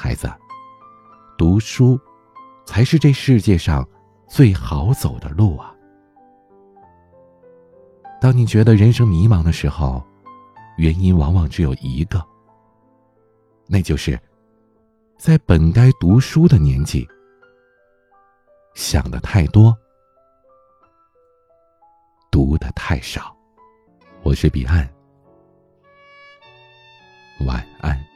孩子。读书才是这世界上最好走的路啊。当你觉得人生迷茫的时候原因往往只有一个那就是在本该读书的年纪想的太多读的太少。我是彼岸晚安。